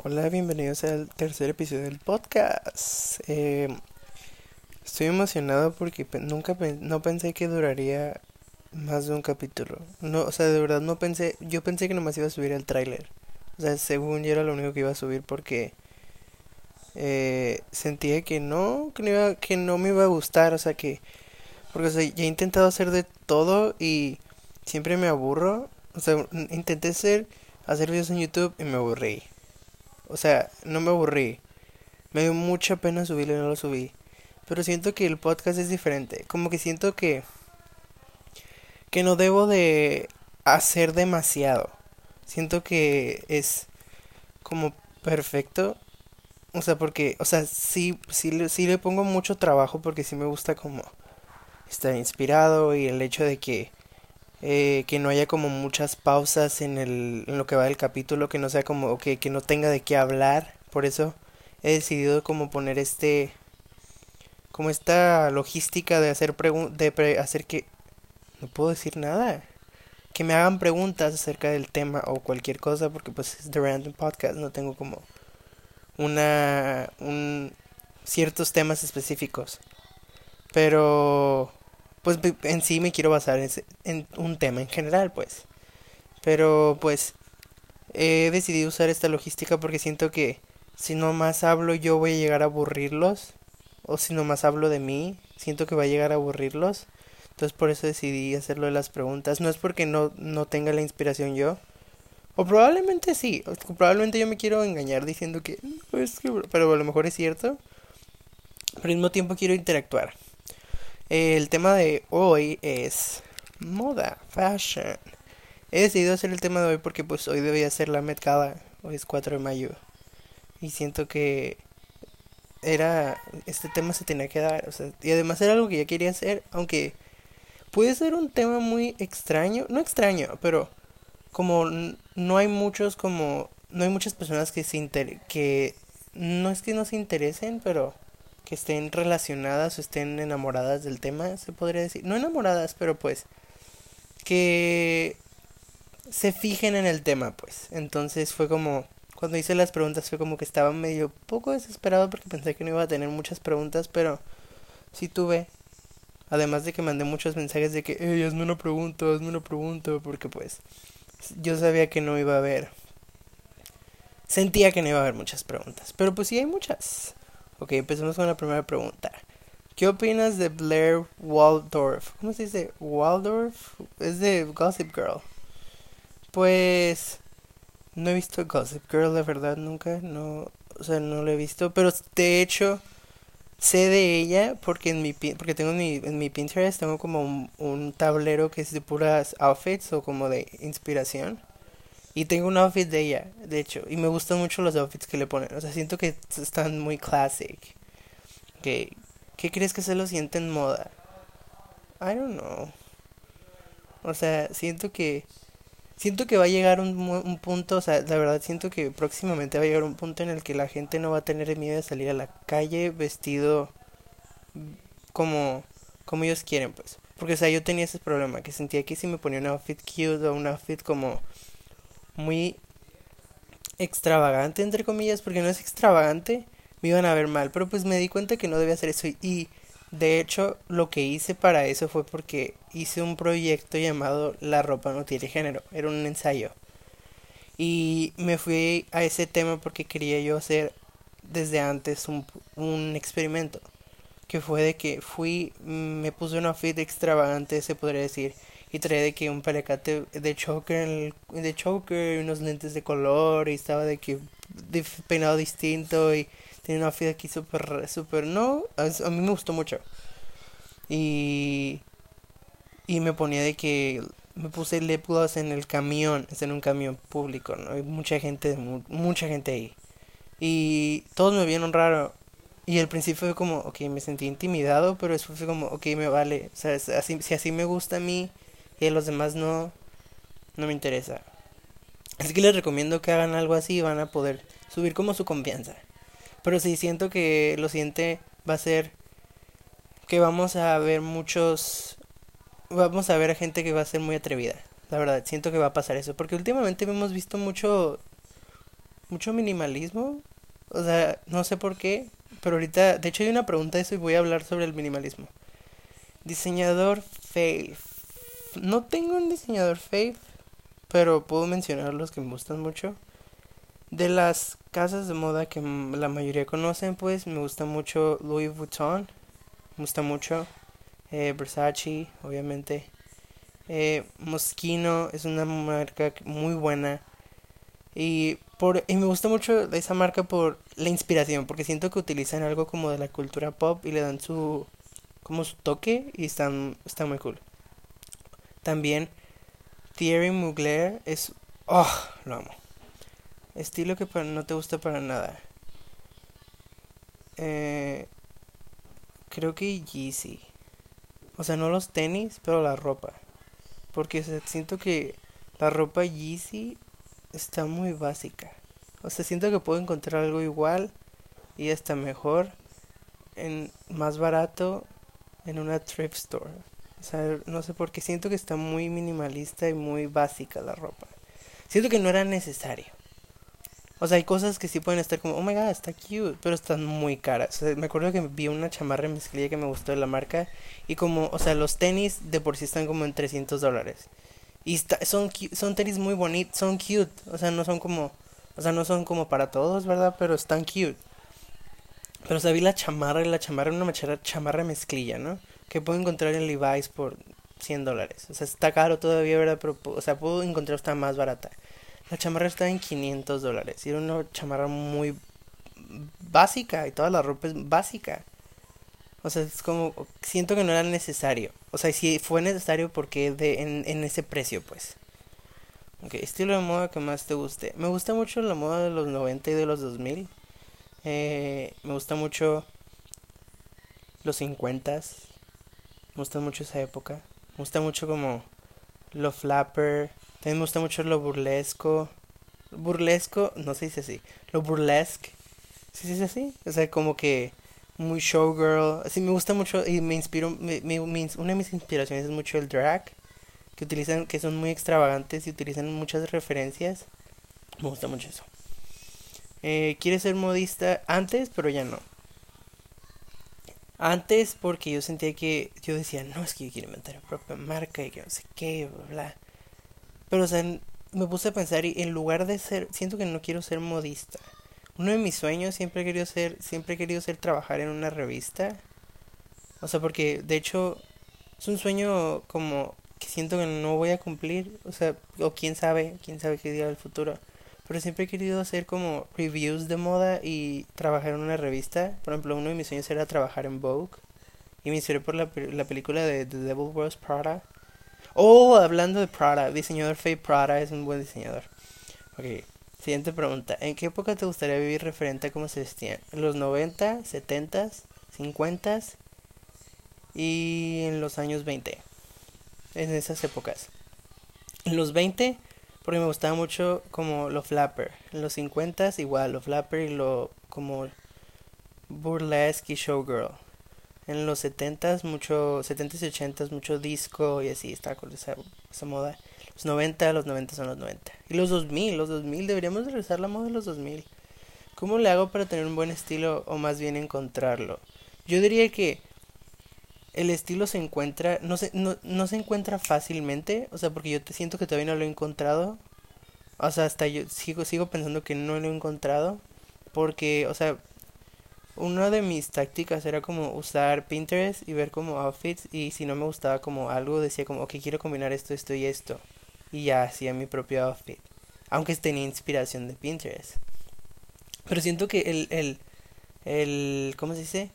Hola, bienvenidos al tercer episodio del podcast. Eh, estoy emocionado porque nunca no pensé que duraría más de un capítulo. No, o sea, de verdad no pensé, yo pensé que nomás iba a subir el tráiler. O sea, según yo era lo único que iba a subir porque eh, sentía que no, que no, iba, que no me iba a gustar, o sea que porque o sea, ya he intentado hacer de todo y siempre me aburro. O sea, intenté hacer hacer videos en YouTube y me aburrí. O sea, no me aburrí. Me dio mucha pena subirlo y no lo subí. Pero siento que el podcast es diferente. Como que siento que. Que no debo de hacer demasiado. Siento que es como perfecto. O sea, porque, o sea, sí, sí, sí le pongo mucho trabajo porque sí me gusta como estar inspirado y el hecho de que eh, que no haya como muchas pausas en, el, en lo que va del capítulo, que no sea como, que, que no tenga de qué hablar, por eso he decidido como poner este, como esta logística de hacer de hacer que, no puedo decir nada, que me hagan preguntas acerca del tema o cualquier cosa, porque pues es The Random Podcast, no tengo como una, un, ciertos temas específicos, pero pues en sí me quiero basar en, un tema en general, pues. Pero pues he decidido usar esta logística porque siento que si no más hablo yo voy a llegar a aburrirlos. O si no más hablo de mí, siento que va a llegar a aburrirlos. Entonces por eso decidí hacerlo de las preguntas. No es porque no, no tenga la inspiración yo. O probablemente sí. O probablemente yo me quiero engañar diciendo que... Pues, pero a lo mejor es cierto. Pero al mismo tiempo quiero interactuar. El tema de hoy es moda, fashion. He decidido hacer el tema de hoy porque pues hoy debía ser la Met hoy es 4 de mayo. Y siento que era este tema se tenía que dar, o sea, y además era algo que ya quería hacer, aunque puede ser un tema muy extraño, no extraño, pero como no hay muchos como no hay muchas personas que se inter que no es que no se interesen, pero que estén relacionadas o estén enamoradas del tema, se podría decir. No enamoradas, pero pues que se fijen en el tema, pues. Entonces fue como, cuando hice las preguntas fue como que estaba medio poco desesperado porque pensé que no iba a tener muchas preguntas, pero sí tuve. Además de que mandé muchos mensajes de que, hey, hazme una pregunta, hazme una pregunta, porque pues yo sabía que no iba a haber. Sentía que no iba a haber muchas preguntas, pero pues sí hay muchas. Ok, empecemos con la primera pregunta. ¿Qué opinas de Blair Waldorf? ¿Cómo se dice? Waldorf es de Gossip Girl. Pues no he visto Gossip Girl, la verdad, nunca. No, o sea, no lo he visto. Pero de hecho, sé de ella porque en mi porque tengo en mi, en mi Pinterest tengo como un, un tablero que es de puras outfits o como de inspiración. Y tengo un outfit de ella, de hecho. Y me gustan mucho los outfits que le ponen. O sea, siento que están muy classic. ¿Qué, ¿Qué crees que se lo siente en moda? I don't know. O sea, siento que... Siento que va a llegar un, un punto, o sea, la verdad siento que próximamente va a llegar un punto en el que la gente no va a tener miedo de salir a la calle vestido como, como ellos quieren, pues. Porque, o sea, yo tenía ese problema, que sentía que si me ponía un outfit cute o un outfit como muy extravagante, entre comillas, porque no es extravagante, me iban a ver mal, pero pues me di cuenta que no debía hacer eso y de hecho lo que hice para eso fue porque hice un proyecto llamado La ropa no tiene género, era un ensayo. Y me fui a ese tema porque quería yo hacer desde antes un, un experimento. Que fue de que fui, me puse una fit extravagante, se podría decir y traía de que un palecate de choker, de choker, unos lentes de color y estaba de que peinado distinto y tenía una fila aquí súper, súper, no, a, mí me gustó mucho. Y, y me ponía de que me puse lip gloss en el camión, es en un camión público, ¿no? Hay mucha gente, mucha gente ahí. Y todos me vieron raro. Y al principio fue como, ok, me sentí intimidado, pero después fue como, ok, me vale. O sea, si así me gusta a mí, y a los demás no, no me interesa. Así que les recomiendo que hagan algo así y van a poder subir como su confianza. Pero si siento que lo siguiente va a ser que vamos a ver muchos... Vamos a ver a gente que va a ser muy atrevida. La verdad, siento que va a pasar eso. Porque últimamente hemos visto mucho... mucho minimalismo. O sea, no sé por qué, pero ahorita, de hecho hay una pregunta de eso y voy a hablar sobre el minimalismo. Diseñador fail. No tengo un diseñador fail, pero puedo mencionar los que me gustan mucho. De las casas de moda que la mayoría conocen, pues me gusta mucho Louis Vuitton, me gusta mucho eh, Versace, obviamente. Eh, Moschino es una marca muy buena. Y, por, y me gusta mucho esa marca por la inspiración, porque siento que utilizan algo como de la cultura pop y le dan su como su toque y están, está muy cool. También Thierry Mugler es... ¡Oh! Lo amo. Estilo que no te gusta para nada. Eh, creo que Yeezy. O sea, no los tenis, pero la ropa. Porque siento que la ropa Yeezy está muy básica. O sea, siento que puedo encontrar algo igual y hasta mejor, en más barato, en una thrift store. O sea, no sé por qué siento que está muy minimalista y muy básica la ropa. Siento que no era necesario. O sea, hay cosas que sí pueden estar como, oh my god, está cute, pero están muy caras. O sea, me acuerdo que vi una chamarra mezclilla que me gustó de la marca. Y como, o sea, los tenis de por sí están como en 300 dólares. Y son, son tenis muy bonitos, son cute. O sea, no son como, o sea, no son como para todos, ¿verdad? Pero están cute. Pero o sea, vi la chamarra y la chamarra, una chamarra mezclilla, ¿no? Que puedo encontrar en Levi's por 100 dólares. O sea, está caro todavía, ¿verdad? Pero, o sea, puedo encontrar esta más barata. La chamarra está en 500 dólares. Y era una chamarra muy básica y toda la ropa es básica. O sea, es como, siento que no era necesario. O sea, si fue necesario porque de, en, en ese precio, pues. Ok, estilo de moda que más te guste. Me gusta mucho la moda de los 90 y de los 2000. Eh, me gusta mucho los 50 Me gusta mucho esa época. Me gusta mucho como lo flapper. También me gusta mucho lo burlesco. Burlesco, no se dice así. Lo burlesque. ¿Sí se dice así? O sea, como que muy showgirl. Así me gusta mucho y me inspiro. Me, me, una de mis inspiraciones es mucho el drag. Que utilizan, que son muy extravagantes y utilizan muchas referencias. Me gusta mucho eso. Eh, quiere ser modista antes, pero ya no. Antes porque yo sentía que yo decía, no, es que yo quiero inventar mi propia marca y que no sé qué, bla, bla. Pero, o sea, me puse a pensar y en lugar de ser, siento que no quiero ser modista. Uno de mis sueños siempre he querido ser, siempre he querido ser trabajar en una revista. O sea, porque de hecho es un sueño como que siento que no voy a cumplir. O sea, o quién sabe, quién sabe qué día del futuro. Pero siempre he querido hacer como reviews de moda y trabajar en una revista. Por ejemplo, uno de mis sueños era trabajar en Vogue. Y me inspiré por la, la película de The Devil Wears Prada. Oh, hablando de Prada, diseñador Faye Prada es un buen diseñador. Ok, siguiente pregunta. ¿En qué época te gustaría vivir referente a cómo se vestían? ¿En los 90, 70, 50 y en los años 20? En esas épocas. En los 20 porque me gustaba mucho como lo flapper. En los 50 igual, lo flapper y lo como burlesque y showgirl. En los 70s mucho, 70s y 80s mucho disco y así, está con esa, esa moda. Los 90, los 90 son los 90. Y los 2000, los 2000, deberíamos regresar la moda de los 2000. ¿Cómo le hago para tener un buen estilo o más bien encontrarlo? Yo diría que el estilo se encuentra, no se, no, no se encuentra fácilmente, o sea, porque yo te siento que todavía no lo he encontrado. O sea, hasta yo sigo, sigo pensando que no lo he encontrado. Porque, o sea, una de mis tácticas era como usar Pinterest y ver como outfits. Y si no me gustaba como algo, decía como, ok, quiero combinar esto, esto y esto. Y ya hacía mi propio outfit. Aunque tenía inspiración de Pinterest. Pero siento que el, el, el, ¿cómo se dice?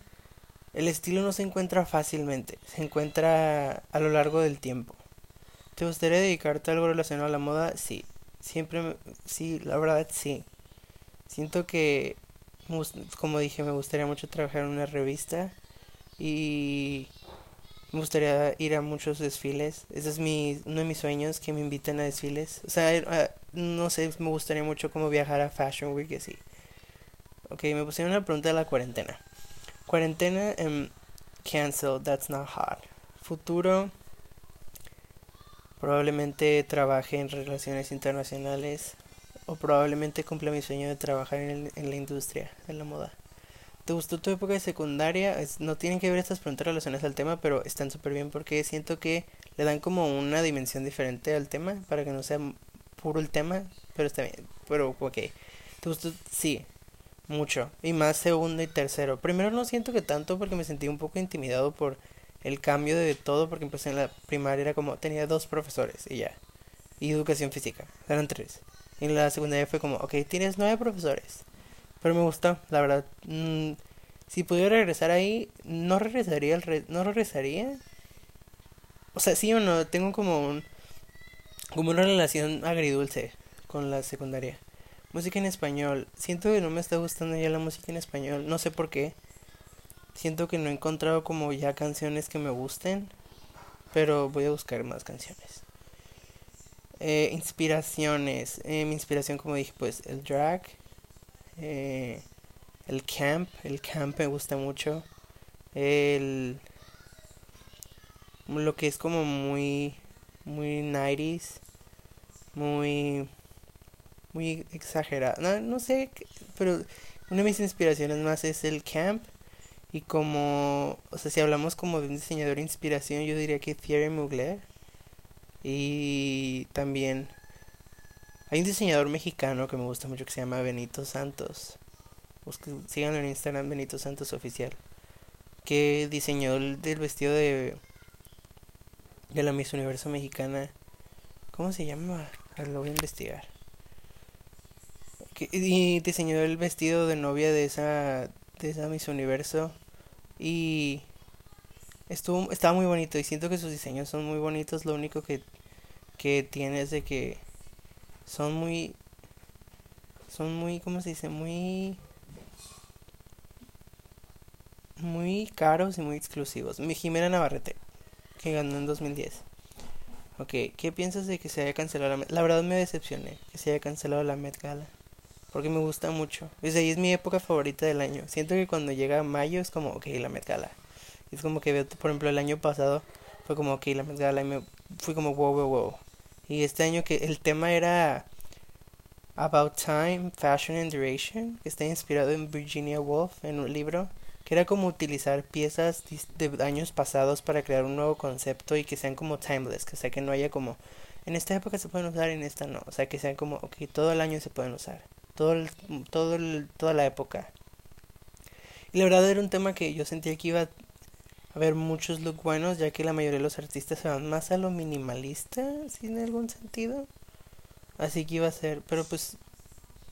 El estilo no se encuentra fácilmente, se encuentra a lo largo del tiempo. ¿Te gustaría dedicarte a algo relacionado a la moda? Sí, siempre, sí, la verdad sí. Siento que, como dije, me gustaría mucho trabajar en una revista y me gustaría ir a muchos desfiles. Ese es mi, uno de mis sueños, que me inviten a desfiles. O sea, no sé, me gustaría mucho como viajar a Fashion Week así. Ok, me pusieron una pregunta de la cuarentena. Cuarentena en cancel, that's not hard. Futuro, probablemente trabaje en relaciones internacionales. o probablemente cumpla mi sueño de trabajar en, en la industria de la moda. ¿Te gustó tu época de secundaria? no tienen que ver estas preguntas relacionadas al tema, pero están súper bien porque siento que le dan como una dimensión diferente al tema para que no sea puro el tema, pero está bien. Pero, ok. ¿Te gustó? Sí, mucho. Y más segundo y tercero. Primero no siento que tanto porque me sentí un poco intimidado por el cambio de todo porque empecé en la primaria era como tenía dos profesores y ya. Y educación física, eran tres. Y en la secundaria fue como, ok, tienes nueve profesores. Pero me gustó, la verdad. Mm, si pudiera regresar ahí, no regresaría, al no regresaría. O sea, sí o no, tengo como un, como una relación agridulce con la secundaria. Música en español. Siento que no me está gustando ya la música en español. No sé por qué. Siento que no he encontrado como ya canciones que me gusten. Pero voy a buscar más canciones. Eh, inspiraciones. Eh, mi inspiración, como dije, pues el drag. Eh, el camp. El camp me gusta mucho. El. Lo que es como muy. Muy 90s. Muy muy exagerada. No, no sé, pero una de mis inspiraciones más es el camp. Y como, o sea, si hablamos como de un diseñador de inspiración, yo diría que Thierry Mugler. Y también hay un diseñador mexicano que me gusta mucho que se llama Benito Santos. Busquen, síganlo en Instagram, Benito Santos Oficial. Que diseñó el del vestido de, de la Miss Universo Mexicana. ¿Cómo se llama? Lo voy a investigar y diseñó el vestido de novia de esa de esa Miss Universo. Y estuvo estaba muy bonito y siento que sus diseños son muy bonitos. Lo único que que tiene es de que son muy son muy cómo se dice muy muy caros y muy exclusivos. Mi Jimena Navarrete que ganó en 2010 Ok, ¿qué piensas de que se haya cancelado la La verdad me decepcioné que se haya cancelado la Met Gala porque me gusta mucho. Es ahí es mi época favorita del año. Siento que cuando llega mayo es como, ok, la Met. Es como que, por ejemplo, el año pasado fue como, ok, la Met y me fui como, wow, wow, wow. Y este año que el tema era About Time, Fashion and Duration, que está inspirado en Virginia Woolf, en un libro, que era como utilizar piezas de años pasados para crear un nuevo concepto y que sean como timeless, que sea que no haya como, en esta época se pueden usar, en esta no, o sea que sean como, ok, todo el año se pueden usar todo el, todo el, toda la época. Y la verdad era un tema que yo sentía que iba a haber muchos looks buenos, ya que la mayoría de los artistas se van más a lo minimalista, sin algún sentido. Así que iba a ser, pero pues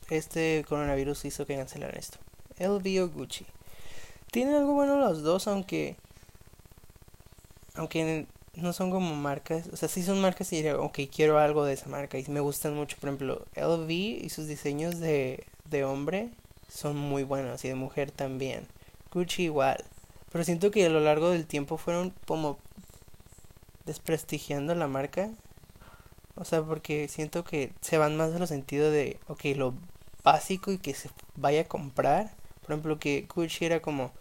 este coronavirus hizo que cancelaran esto. LV o Gucci. Tienen algo bueno los dos, aunque aunque no son como marcas, o sea, sí son marcas y diría, ok, quiero algo de esa marca y me gustan mucho, por ejemplo, LV y sus diseños de, de hombre son muy buenos y de mujer también. Gucci igual, pero siento que a lo largo del tiempo fueron como desprestigiando la marca. O sea, porque siento que se van más a los sentidos de, ok, lo básico y que se vaya a comprar. Por ejemplo, que Gucci era como,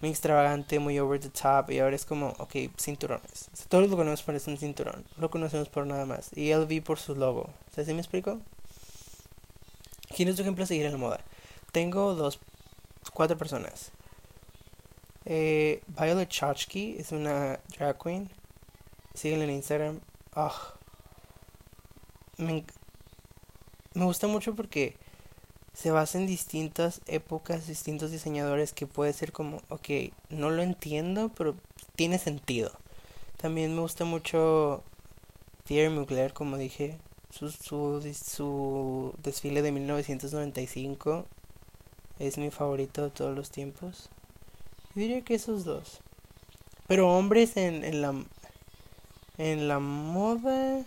muy extravagante, muy over the top y ahora es como, ok, cinturones. todos lo conocemos por un cinturón, lo conocemos por nada más. Y LV por su logo. ¿Sabes si me explico? ¿Quién es tu ejemplo a seguir en la moda? Tengo dos, cuatro personas. Eh, Violet Chachki es una drag queen. Síguenla en Instagram. Me, me gusta mucho porque se basa en distintas épocas, distintos diseñadores que puede ser como, ok, no lo entiendo, pero tiene sentido. También me gusta mucho Thierry Mugler, como dije, su, su, su desfile de 1995 es mi favorito de todos los tiempos. Yo diría que esos dos. Pero hombres en, en la en la moda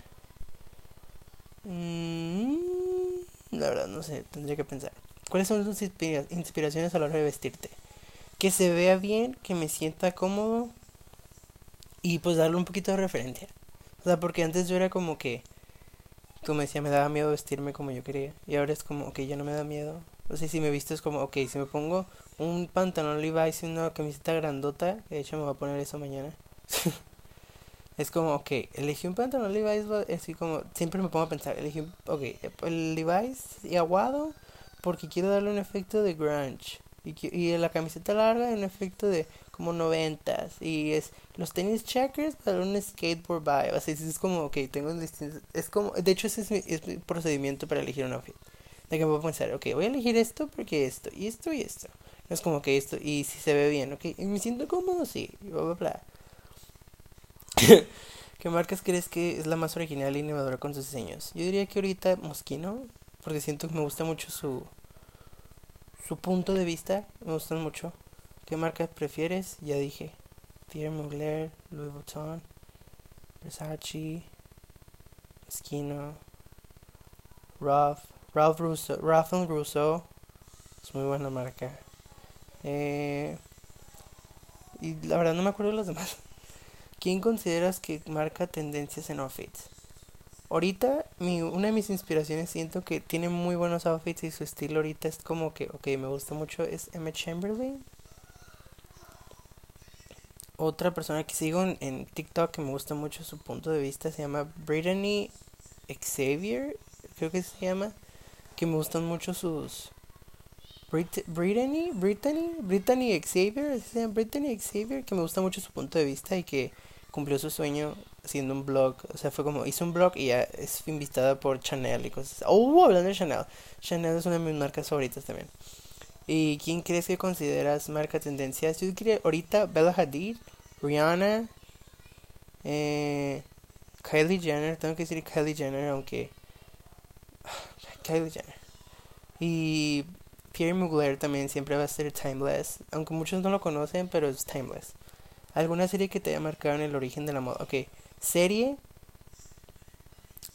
mmm, la verdad, no sé, tendría que pensar. ¿Cuáles son tus inspiraciones a la hora de vestirte? Que se vea bien, que me sienta cómodo y pues darle un poquito de referencia. O sea, porque antes yo era como que, como decía, me daba miedo vestirme como yo quería. Y ahora es como, ok, ya no me da miedo. O sea, si me visto es como, ok, si me pongo un pantalón Levi's y una camiseta grandota, de hecho me voy a poner eso mañana. Es como, ok, elegí un pantalón Levi's, así como, siempre me pongo a pensar, elegí un, ok, el Levi's y aguado porque quiero darle un efecto de grunge. Y, y la camiseta larga un efecto de como noventas. Y es los tenis checkers para un skateboard vibe. Así es como, ok, tengo distintos. Es como, de hecho, ese es mi, es mi procedimiento para elegir un outfit. De que puedo pensar, ok, voy a elegir esto porque esto, y esto y esto. Es como que esto, y si se ve bien, ok, y me siento cómodo, sí, bla, bla, bla. ¿Qué marcas crees que es la más original e innovadora con sus diseños? Yo diría que ahorita Moschino, porque siento que me gusta mucho su su punto de vista, me gustan mucho. ¿Qué marcas prefieres? Ya dije. Pierre Mugler, Louis Vuitton, Versace, Moschino, Ralph, Ralph Russo, Ralph Russo, es muy buena marca. Eh, y la verdad no me acuerdo de los demás. ¿Quién consideras que marca tendencias en outfits? Ahorita, mi, una de mis inspiraciones siento que tiene muy buenos outfits y su estilo ahorita es como que, ok, me gusta mucho, es Emma Chamberlain. Otra persona que sigo en, en TikTok que me gusta mucho su punto de vista se llama Brittany Xavier, creo que se llama, que me gustan mucho sus... Brittany, Brittany, Brittany Xavier, Brittany Xavier, que me gusta mucho su punto de vista y que cumplió su sueño haciendo un blog. O sea, fue como, hizo un blog y ya es invitada por Chanel y cosas. Oh, hablando de Chanel. Chanel es una de mis marcas favoritas también. ¿Y quién crees que consideras marca tendencia? Yo diría ahorita Bella Hadid, Rihanna, eh, Kylie Jenner. Tengo que decir Kylie Jenner, aunque. Kylie Jenner. Y Pierre Mugler también siempre va a ser timeless. Aunque muchos no lo conocen, pero es timeless. ¿Alguna serie que te haya marcado en el origen de la moda? Ok, serie.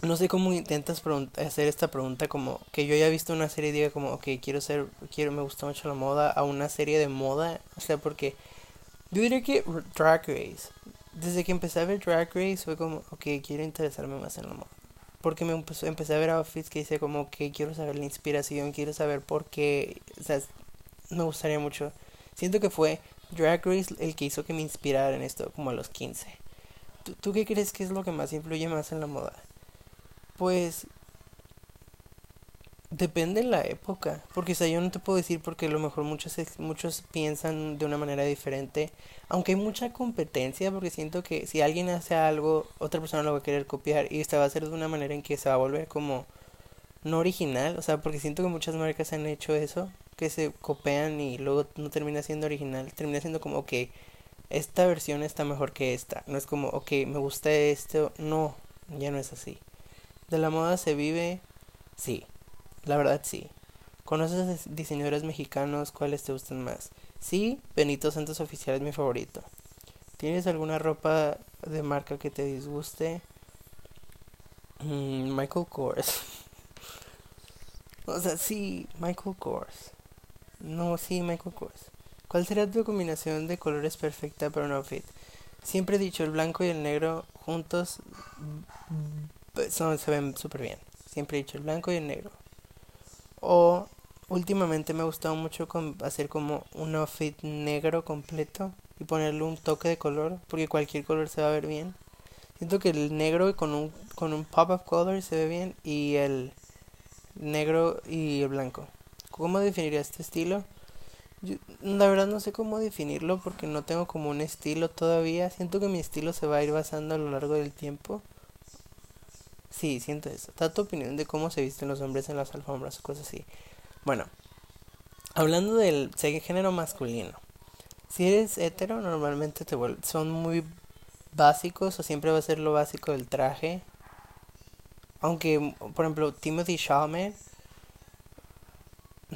No sé cómo intentas hacer esta pregunta como que yo haya visto una serie y diga como, ok, quiero ser, quiero, me gusta mucho la moda, a una serie de moda. O sea, porque yo diría que Drag Race. Desde que empecé a ver Drag Race fue como, ok, quiero interesarme más en la moda. Porque me empecé a ver outfits que dice como que quiero saber la inspiración, quiero saber por qué. O sea, me gustaría mucho. Siento que fue Drag Race el que hizo que me inspirara en esto, como a los 15. ¿Tú, qué crees que es lo que más influye más en la moda? Pues depende de la época, porque o sea, yo no te puedo decir porque a lo mejor muchos muchos piensan de una manera diferente, aunque hay mucha competencia, porque siento que si alguien hace algo, otra persona lo va a querer copiar y esta va a ser de una manera en que se va a volver como no original, o sea, porque siento que muchas marcas han hecho eso, que se copian y luego no termina siendo original, termina siendo como, que esta versión está mejor que esta, no es como, ok, me gusta esto, no, ya no es así. ¿De la moda se vive? Sí, la verdad sí. ¿Conoces diseñadores mexicanos? ¿Cuáles te gustan más? Sí, Benito Santos Oficial es mi favorito. ¿Tienes alguna ropa de marca que te disguste? Mm, Michael Kors. o sea, sí, Michael Kors. No, sí, Michael Kors. ¿Cuál sería tu combinación de colores perfecta para un outfit? Siempre he dicho, el blanco y el negro juntos son, se ven súper bien. Siempre he dicho, el blanco y el negro. O últimamente me ha gustado mucho hacer como un outfit negro completo y ponerle un toque de color, porque cualquier color se va a ver bien. Siento que el negro con un, con un pop of color se ve bien y el negro y el blanco. ¿Cómo definiría este estilo? la verdad no sé cómo definirlo porque no tengo como un estilo todavía. Siento que mi estilo se va a ir basando a lo largo del tiempo. Sí, siento eso. Da tu opinión de cómo se visten los hombres en las alfombras o cosas así. Bueno, hablando del género masculino. Si eres hetero, normalmente te son muy básicos o siempre va a ser lo básico del traje. Aunque, por ejemplo, Timothy Chalamet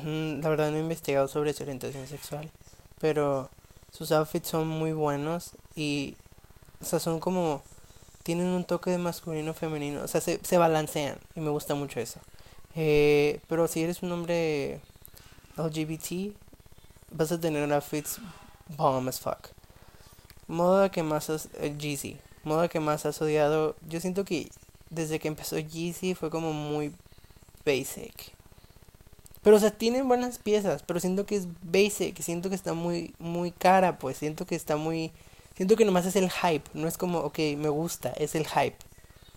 la verdad no he investigado sobre su orientación sexual, pero sus outfits son muy buenos y, o sea, son como, tienen un toque de masculino femenino, o sea, se, se balancean y me gusta mucho eso. Eh, pero si eres un hombre LGBT, vas a tener outfits bomb as fuck. Moda que más has, eh, moda que más has odiado, yo siento que desde que empezó Jeezy fue como muy basic pero, o sea, tienen buenas piezas, pero siento que es basic, siento que está muy, muy cara, pues, siento que está muy... Siento que nomás es el hype, no es como, ok, me gusta, es el hype.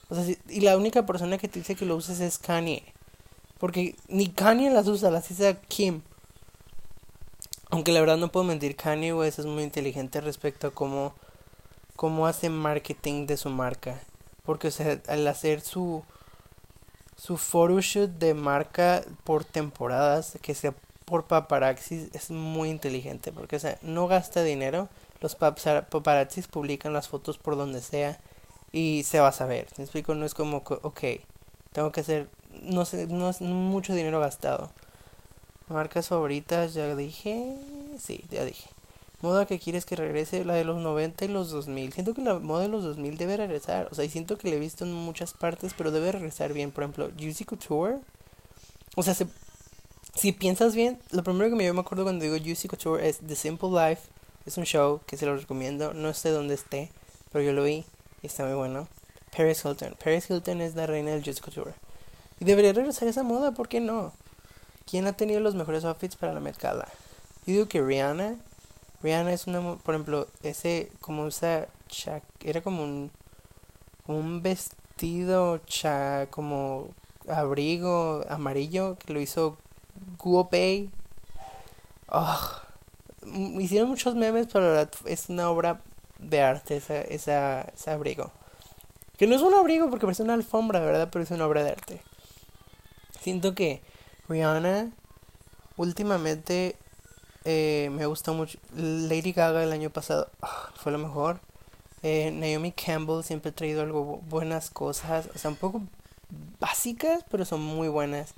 O sea, y la única persona que te dice que lo uses es Kanye. Porque ni Kanye las usa, las usa Kim. Aunque la verdad no puedo mentir, Kanye West es muy inteligente respecto a cómo, cómo hace marketing de su marca. Porque, o sea, al hacer su, su photoshoot de marca por temporadas, que sea por paparazzi, es muy inteligente. Porque, o sea, no gasta dinero. Los paparazzis publican las fotos por donde sea y se va a saber. ¿Me explico? No es como, ok, tengo que hacer, no sé, no es mucho dinero gastado. Marcas favoritas, ya dije, sí, ya dije. Moda que quieres que regrese, la de los 90 y los 2000. Siento que la moda de los 2000 debe regresar. O sea, y siento que la he visto en muchas partes, pero debe regresar bien. Por ejemplo, Juicy Couture. O sea, si piensas bien, lo primero que me, yo me acuerdo cuando digo Juicy Couture es The Simple Life. Es un show que se lo recomiendo. No sé dónde esté, pero yo lo vi y está muy bueno. Paris Hilton. Paris Hilton es la reina del Juicy Couture. Y debería regresar esa moda, ¿por qué no? ¿Quién ha tenido los mejores outfits para la Met Gala? Yo digo que Rihanna. Rihanna es una, por ejemplo, ese, como usa, era como un, un vestido, cha, como abrigo amarillo que lo hizo Guo Pei. Oh, hicieron muchos memes, pero es una obra de arte esa, esa, ese abrigo. Que no es un abrigo porque parece una alfombra, ¿verdad? Pero es una obra de arte. Siento que Rihanna últimamente eh, me gusta mucho. Lady Gaga el año pasado ah, fue lo mejor. Eh, Naomi Campbell siempre ha traído algo buenas cosas, o sea, un poco básicas, pero son muy buenas.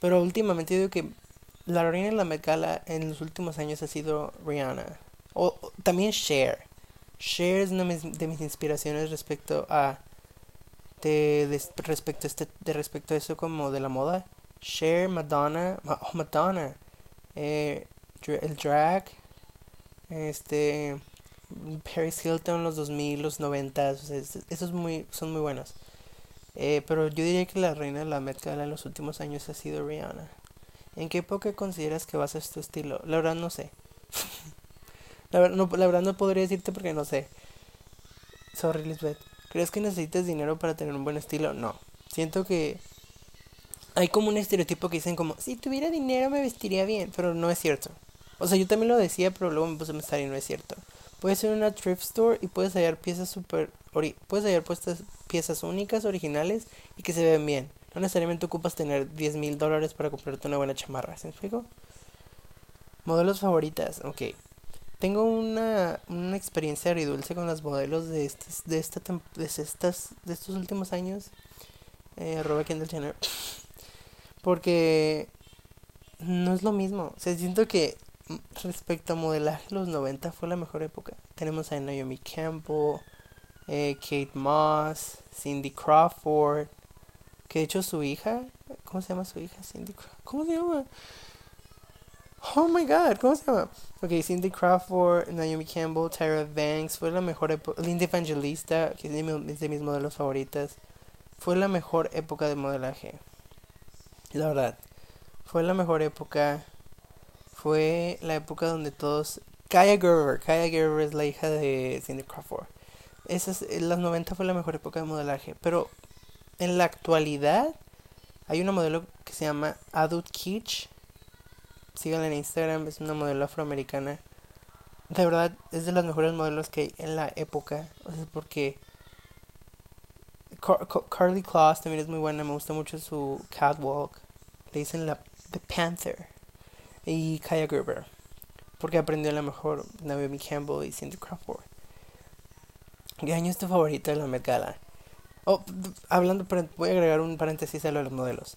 Pero últimamente digo que la reina de la Met en los últimos años ha sido Rihanna. O, también Cher. Cher es una de mis inspiraciones respecto a de, respecto a este de respecto a eso como de la moda. Cher, Madonna, oh, Madonna, eh, el drag, este, Paris Hilton, los 2000, los 90, esos muy, son muy buenos. Eh, pero yo diría que la reina de la Met Gala en los últimos años ha sido Rihanna. ¿En qué época consideras que vas a tu estilo? La verdad no sé. La, no, la verdad no podría decirte porque no sé. Sorry, Lisbeth. ¿Crees que necesitas dinero para tener un buen estilo? No. Siento que hay como un estereotipo que dicen como, si tuviera dinero me vestiría bien, pero no es cierto. O sea, yo también lo decía, pero luego me puse a pensar y no es cierto. Puedes ser una thrift store y puedes hallar piezas super... Puedes hallar puestas piezas únicas, originales y que se ven bien. No necesariamente ocupas tener 10 mil dólares para comprarte una buena chamarra, ¿se me explico? Modelos favoritas, ok. Tengo una, una experiencia agridulce con los modelos de estos, de esta de estas de estos últimos años. Eh, arroba Kendall Jenner. Porque no es lo mismo. O siento que respecto a modelaje, los 90 fue la mejor época. Tenemos a Naomi Campbell, eh, Kate Moss, Cindy Crawford. Que de hecho su hija, ¿cómo se llama su hija? Cindy Crawford. ¿Cómo se llama? Oh my god, ¿cómo se llama? Ok, Cindy Crawford, Naomi Campbell, Tyra Banks, fue la mejor. Linda Evangelista, que es de, mis modelos favoritas. Fue la mejor época de modelaje. La verdad. Fue la mejor época. Fue la época donde todos. Kaya Gerber. Kaya Gerber es la hija de Cindy Crawford. Esas, las 90 fue la mejor época de modelaje. Pero en la actualidad hay una modelo que se llama Adult Kitsch síganla en Instagram, es una modelo afroamericana. De verdad, es de las mejores modelos que hay en la época. O sea, porque Carly Claus también es muy buena, me gusta mucho su catwalk. Le dicen la The Panther. Y Kaya Gerber. Porque aprendió la mejor Naomi Campbell y Cindy Crawford. ¿Qué año es tu favorito de la Met Gala? Oh, hablando, voy a agregar un paréntesis a lo de los modelos.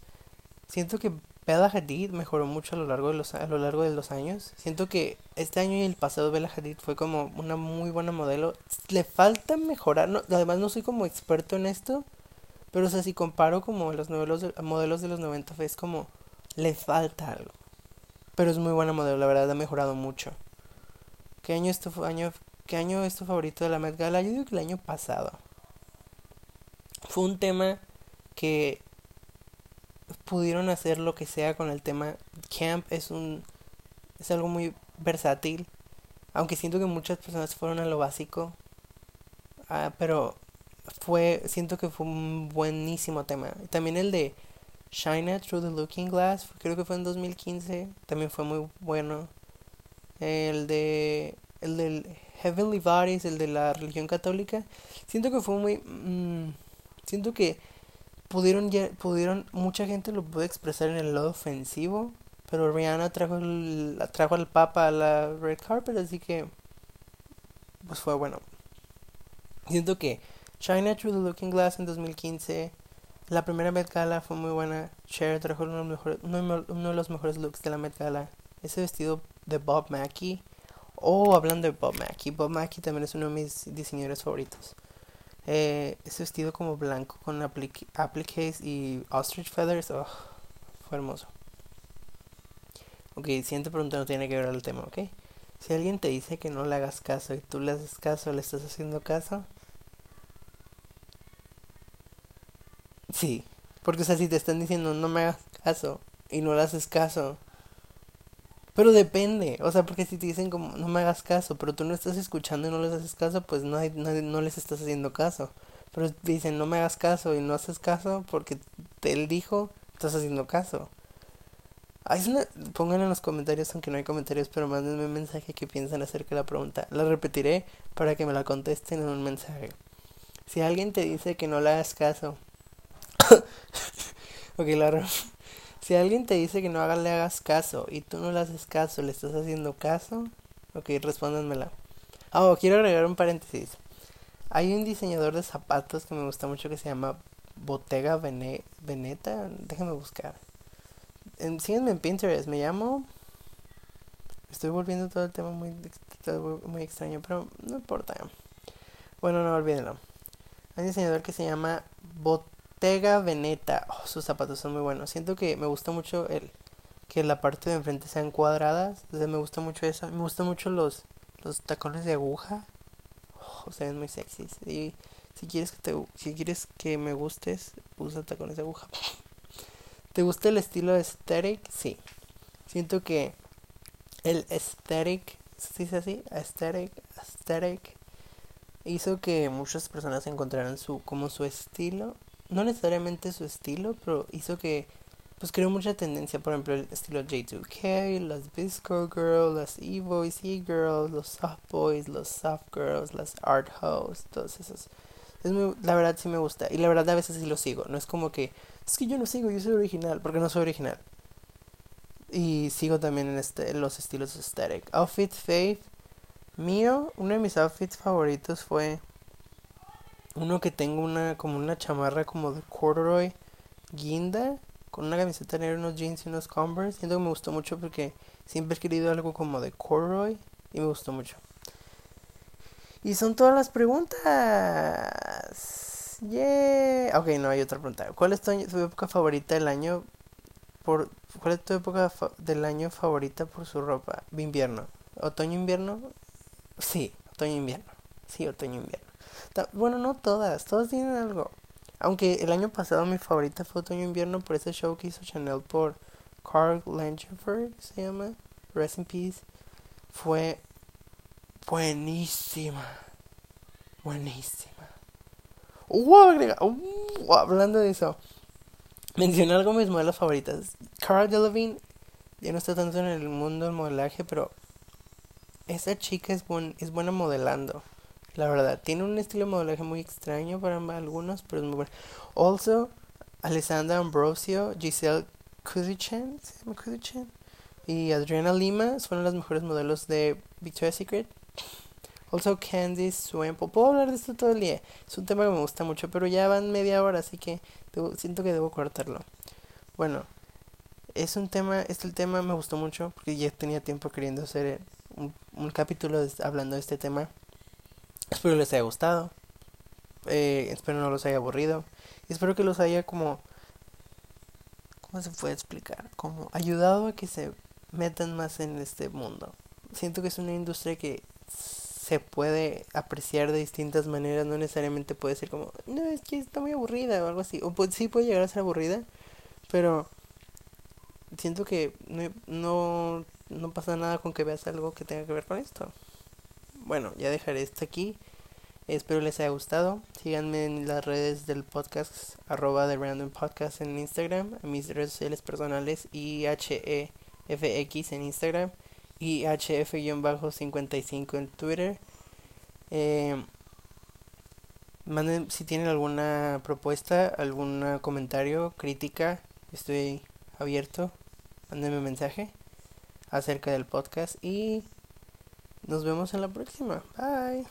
Siento que Bella Hadid mejoró mucho a lo largo de los a lo largo de los años. Siento que este año y el pasado Bella Hadid fue como una muy buena modelo. Le falta mejorar, además no soy como experto en esto, pero o sea, si comparo como los modelos de, modelos de los 90 es como le falta algo. Pero es muy buena modelo, la verdad ha mejorado mucho. ¿Qué año es tu año qué año es tu favorito de la Met Gala? Yo digo que el año pasado. Fue un tema que pudieron hacer lo que sea con el tema. Camp es un es algo muy versátil Aunque siento que muchas personas fueron a lo básico. Ah, pero fue, siento que fue un buenísimo tema. También el de China Through the Looking Glass, creo que fue en 2015, también fue muy bueno. El de, el del Heavenly Bodies, el de la religión católica, siento que fue muy, mm, siento que pudieron, pudieron, mucha gente lo pudo expresar en el lado ofensivo, pero Rihanna trajo, el, trajo al Papa a la red carpet, así que, pues fue bueno. Siento que China Through the Looking Glass en 2015. La primera Met Gala fue muy buena. Cher trajo uno de, los mejores, uno de los mejores looks de la Met Gala. Ese vestido de Bob Mackie. Oh, hablando de Bob Mackie. Bob Mackie también es uno de mis diseñadores favoritos. Eh, ese vestido como blanco con appliques y ostrich feathers. Oh, fue hermoso. Ok, siguiente pregunta no tiene que ver al tema, ¿ok? Si alguien te dice que no le hagas caso y tú le haces caso, le estás haciendo caso, Sí, porque o sea, si te están diciendo no me hagas caso y no le haces caso. Pero depende, o sea, porque si te dicen como no me hagas caso, pero tú no estás escuchando y no les haces caso, pues no, hay, no, les estás haciendo caso. Pero dicen no me hagas caso y no haces caso porque él dijo, estás haciendo caso. Una, pongan en los comentarios, aunque no hay comentarios, pero mándenme un mensaje que piensan acerca de la pregunta. La repetiré para que me la contesten en un mensaje. Si alguien te dice que no le hagas caso ok, claro. Si alguien te dice que no haga, le hagas caso y tú no le haces caso, le estás haciendo caso, ok, respóndanmela. Ah, oh, quiero agregar un paréntesis. Hay un diseñador de zapatos que me gusta mucho que se llama Bottega Veneta. Déjame buscar. En, sígueme en Pinterest. Me llamo. Estoy volviendo todo el tema muy, muy extraño, pero no importa. Bueno, no olvídenlo. Hay un diseñador que se llama Bottega Bottega Veneta. Oh, sus zapatos son muy buenos. Siento que me gusta mucho el que la parte de enfrente sean cuadradas. me gusta mucho eso. Me gustan mucho los, los tacones de aguja. Oh, se ven muy sexys. Y si quieres que te, si quieres que me gustes, usa tacones de aguja. ¿Te gusta el estilo aesthetic? Sí. Siento que el aesthetic, ¿se dice así? Aesthetic, aesthetic hizo que muchas personas encontraran su como su estilo no necesariamente su estilo, pero hizo que pues creó mucha tendencia, por ejemplo, el estilo J2K, las Visco Girls, las E-Boys, E-Girls, los Soft Boys, los Soft Girls, las Art House, todos esos. Es la verdad sí me gusta y la verdad a veces sí lo sigo, no es como que es que yo no sigo, yo soy original, porque no soy original. Y sigo también en este los estilos aesthetic. Outfit Faith mío, uno de mis outfits favoritos fue uno que tengo una como una chamarra como de corduroy guinda con una camiseta negra, unos jeans y unos Converse. Siento que me gustó mucho porque siempre he querido algo como de corduroy y me gustó mucho. Y son todas las preguntas. Yeah. Ok, no hay otra pregunta. ¿Cuál es tu, época favorita del año por cuál es tu época del año favorita por su ropa? Invierno. ¿Otoño invierno? Sí, otoño invierno. Sí, otoño invierno. Bueno, no todas, todas tienen algo. Aunque el año pasado mi favorita fue Otoño Invierno por ese show que hizo Chanel por Carl Langford, se llama, Rest in Peace. Fue buenísima. Buenísima. Uh, hablando de eso, mencioné algo de mis modelos favoritas. Cara Delevingne ya no está tanto en el mundo del modelaje, pero esa chica es, buen, es buena modelando. La verdad, tiene un estilo de modelaje muy extraño para algunos, pero es muy bueno. Also, Alessandra Ambrosio, Giselle Kudichan, y Adriana Lima fueron las mejores modelos de Victoria's Secret. Also, Candice Swain. Puedo hablar de esto todo el día. Es un tema que me gusta mucho, pero ya van media hora, así que siento que debo cortarlo. Bueno, es un tema, este el tema me gustó mucho porque ya tenía tiempo queriendo hacer un, un capítulo hablando de este tema. Espero les haya gustado. Eh, espero no los haya aburrido. Espero que los haya como... ¿Cómo se puede explicar? Como ayudado a que se metan más en este mundo. Siento que es una industria que se puede apreciar de distintas maneras. No necesariamente puede ser como... No, es que está muy aburrida o algo así. O sí puede llegar a ser aburrida. Pero siento que no, no, no pasa nada con que veas algo que tenga que ver con esto. Bueno, ya dejaré esto aquí. Espero les haya gustado. Síganme en las redes del podcast, arroba de Random Podcast en Instagram, a mis redes sociales personales, IHEFX en Instagram y HF-55 en Twitter. Eh, manden si tienen alguna propuesta, algún comentario, crítica, estoy abierto. Mándenme un mensaje acerca del podcast y nos vemos en la próxima. Bye.